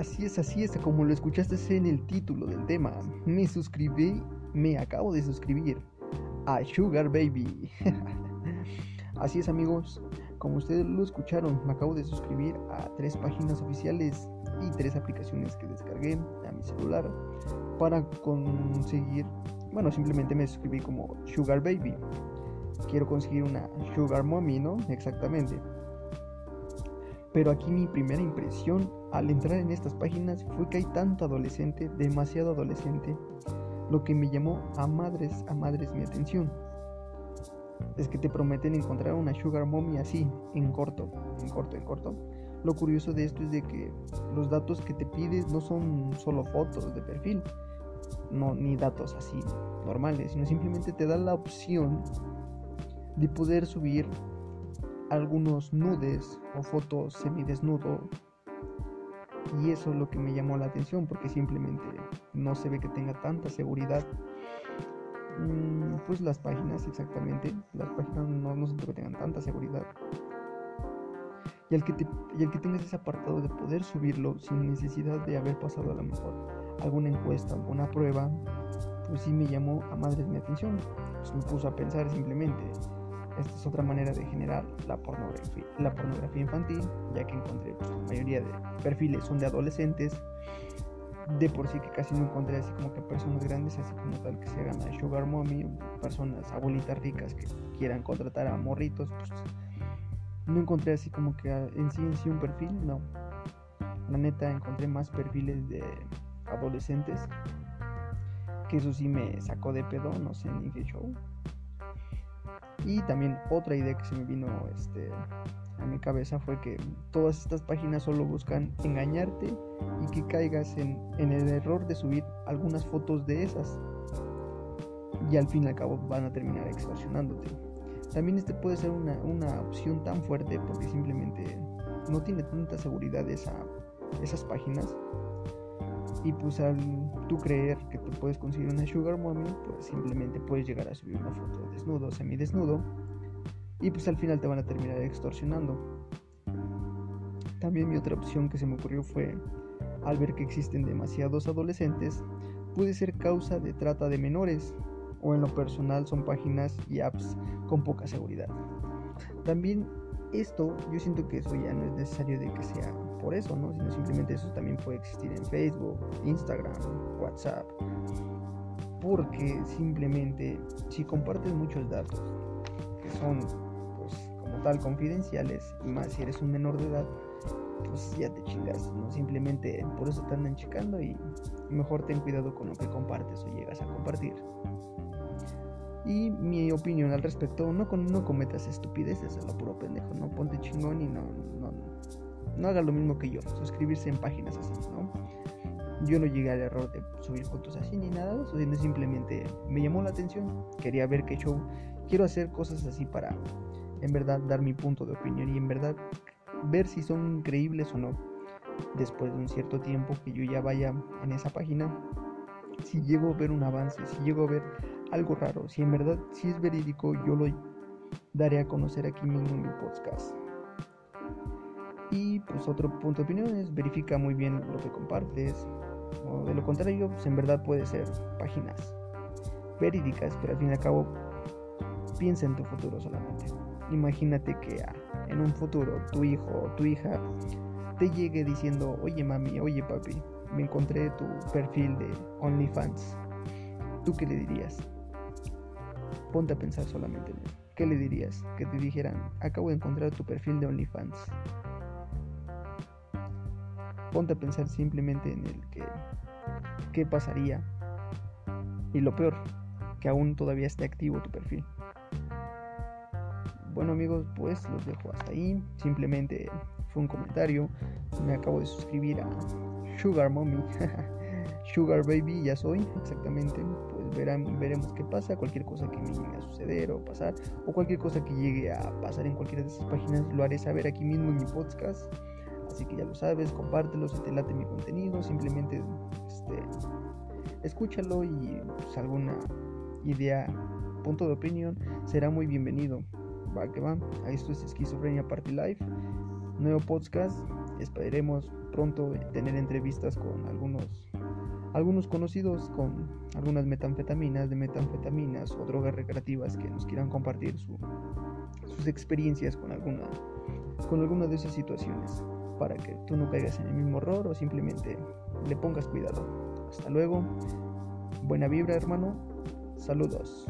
Así es, así es, como lo escuchaste en el título del tema. Me suscribí, me acabo de suscribir a Sugar Baby. así es, amigos, como ustedes lo escucharon, me acabo de suscribir a tres páginas oficiales y tres aplicaciones que descargué a mi celular para conseguir, bueno, simplemente me suscribí como Sugar Baby. Quiero conseguir una Sugar Mommy, ¿no? Exactamente. Pero aquí mi primera impresión al entrar en estas páginas fue que hay tanto adolescente, demasiado adolescente, lo que me llamó a madres, a madres mi atención. Es que te prometen encontrar una sugar mommy así, en corto, en corto, en corto. Lo curioso de esto es de que los datos que te pides no son solo fotos de perfil, no ni datos así normales, sino simplemente te da la opción de poder subir algunos nudes o fotos semidesnudo. Y eso es lo que me llamó la atención porque simplemente no se ve que tenga tanta seguridad. Mm, pues las páginas exactamente, las páginas no, no siento que tengan tanta seguridad. Y el, que y el que tengas ese apartado de poder subirlo sin necesidad de haber pasado a lo mejor alguna encuesta, alguna prueba, pues sí me llamó a madres mi atención. Pues me puso a pensar simplemente, esta es otra manera de generar la pornografía, infantil, ya que encontré pues, la mayoría de perfiles son de adolescentes. De por sí que casi no encontré así como que personas grandes, así como tal que se hagan a sugar mommy, personas abuelitas ricas que quieran contratar a morritos, pues no encontré así como que en sí en sí un perfil, no. La neta encontré más perfiles de adolescentes, que eso sí me sacó de pedo, no sé ni qué show. Y también otra idea que se me vino este, a mi cabeza fue que todas estas páginas solo buscan engañarte y que caigas en, el error de subir algunas fotos de esas. Y al fin y al cabo van a terminar extorsionándote. También este puede ser una, una opción tan fuerte porque simplemente no tiene tanta seguridad esa, esas páginas y pues al tú creer que tú puedes conseguir una sugar mommy, pues simplemente puedes llegar a subir una foto desnudo, semidesnudo. Y pues al final te van a terminar extorsionando. También mi otra opción que se me ocurrió fue, al ver que existen demasiados adolescentes, puede ser causa de trata de menores. O en lo personal son páginas y apps con poca seguridad. También esto, yo siento que eso ya no es necesario de que sea por eso, ¿no? Sino simplemente eso también puede existir en Facebook, Instagram, WhatsApp. Porque simplemente si compartes muchos datos que son pues como tal confidenciales y más si eres un menor de edad, pues ya te chingas, ¿no? Simplemente por eso te andan checando y mejor ten cuidado con lo que compartes o llegas a compartir. Y mi opinión al respecto, no, no cometas estupideces a lo puro pendejo, no ponte chingón y no, no, no hagas lo mismo que yo, suscribirse en páginas así, ¿no? Yo no llegué al error de subir fotos así ni nada de eso, sino simplemente me llamó la atención, quería ver qué show, quiero hacer cosas así para en verdad dar mi punto de opinión y en verdad ver si son creíbles o no. Después de un cierto tiempo que yo ya vaya en esa página, si llego a ver un avance, si llego a ver algo raro, si en verdad si es verídico, yo lo daré a conocer aquí mismo en mi podcast. Y pues otro punto de opinión es verifica muy bien lo que compartes. O de lo contrario, pues en verdad puede ser páginas verídicas, pero al fin y al cabo piensa en tu futuro solamente. Imagínate que ah, en un futuro tu hijo o tu hija te llegue diciendo, oye mami, oye papi, me encontré tu perfil de OnlyFans. ¿Tú qué le dirías? Ponte a pensar solamente en él. ¿Qué le dirías? Que te dijeran, acabo de encontrar tu perfil de OnlyFans ponte a pensar simplemente en el que qué pasaría. Y lo peor que aún todavía esté activo tu perfil. Bueno amigos pues los dejo hasta ahí. Simplemente fue un comentario. Me acabo de suscribir a Sugar Mommy Sugar Baby ya soy exactamente. Pues verán, veremos qué pasa cualquier cosa que me llegue a suceder o pasar o cualquier cosa que llegue a pasar en cualquiera de esas páginas lo haré saber aquí mismo en mi podcast. Así que ya lo sabes, compártelo si te late mi contenido, simplemente este, escúchalo y pues, alguna idea, punto de opinión será muy bienvenido. Va que va, esto es Esquizofrenia Party Life, nuevo podcast. Esperemos pronto tener entrevistas con algunos algunos conocidos con algunas metanfetaminas, de metanfetaminas o drogas recreativas que nos quieran compartir sus experiencias con alguna, con alguna de esas situaciones para que tú no caigas en el mismo error o simplemente le pongas cuidado. Hasta luego. Buena vibra, hermano. Saludos.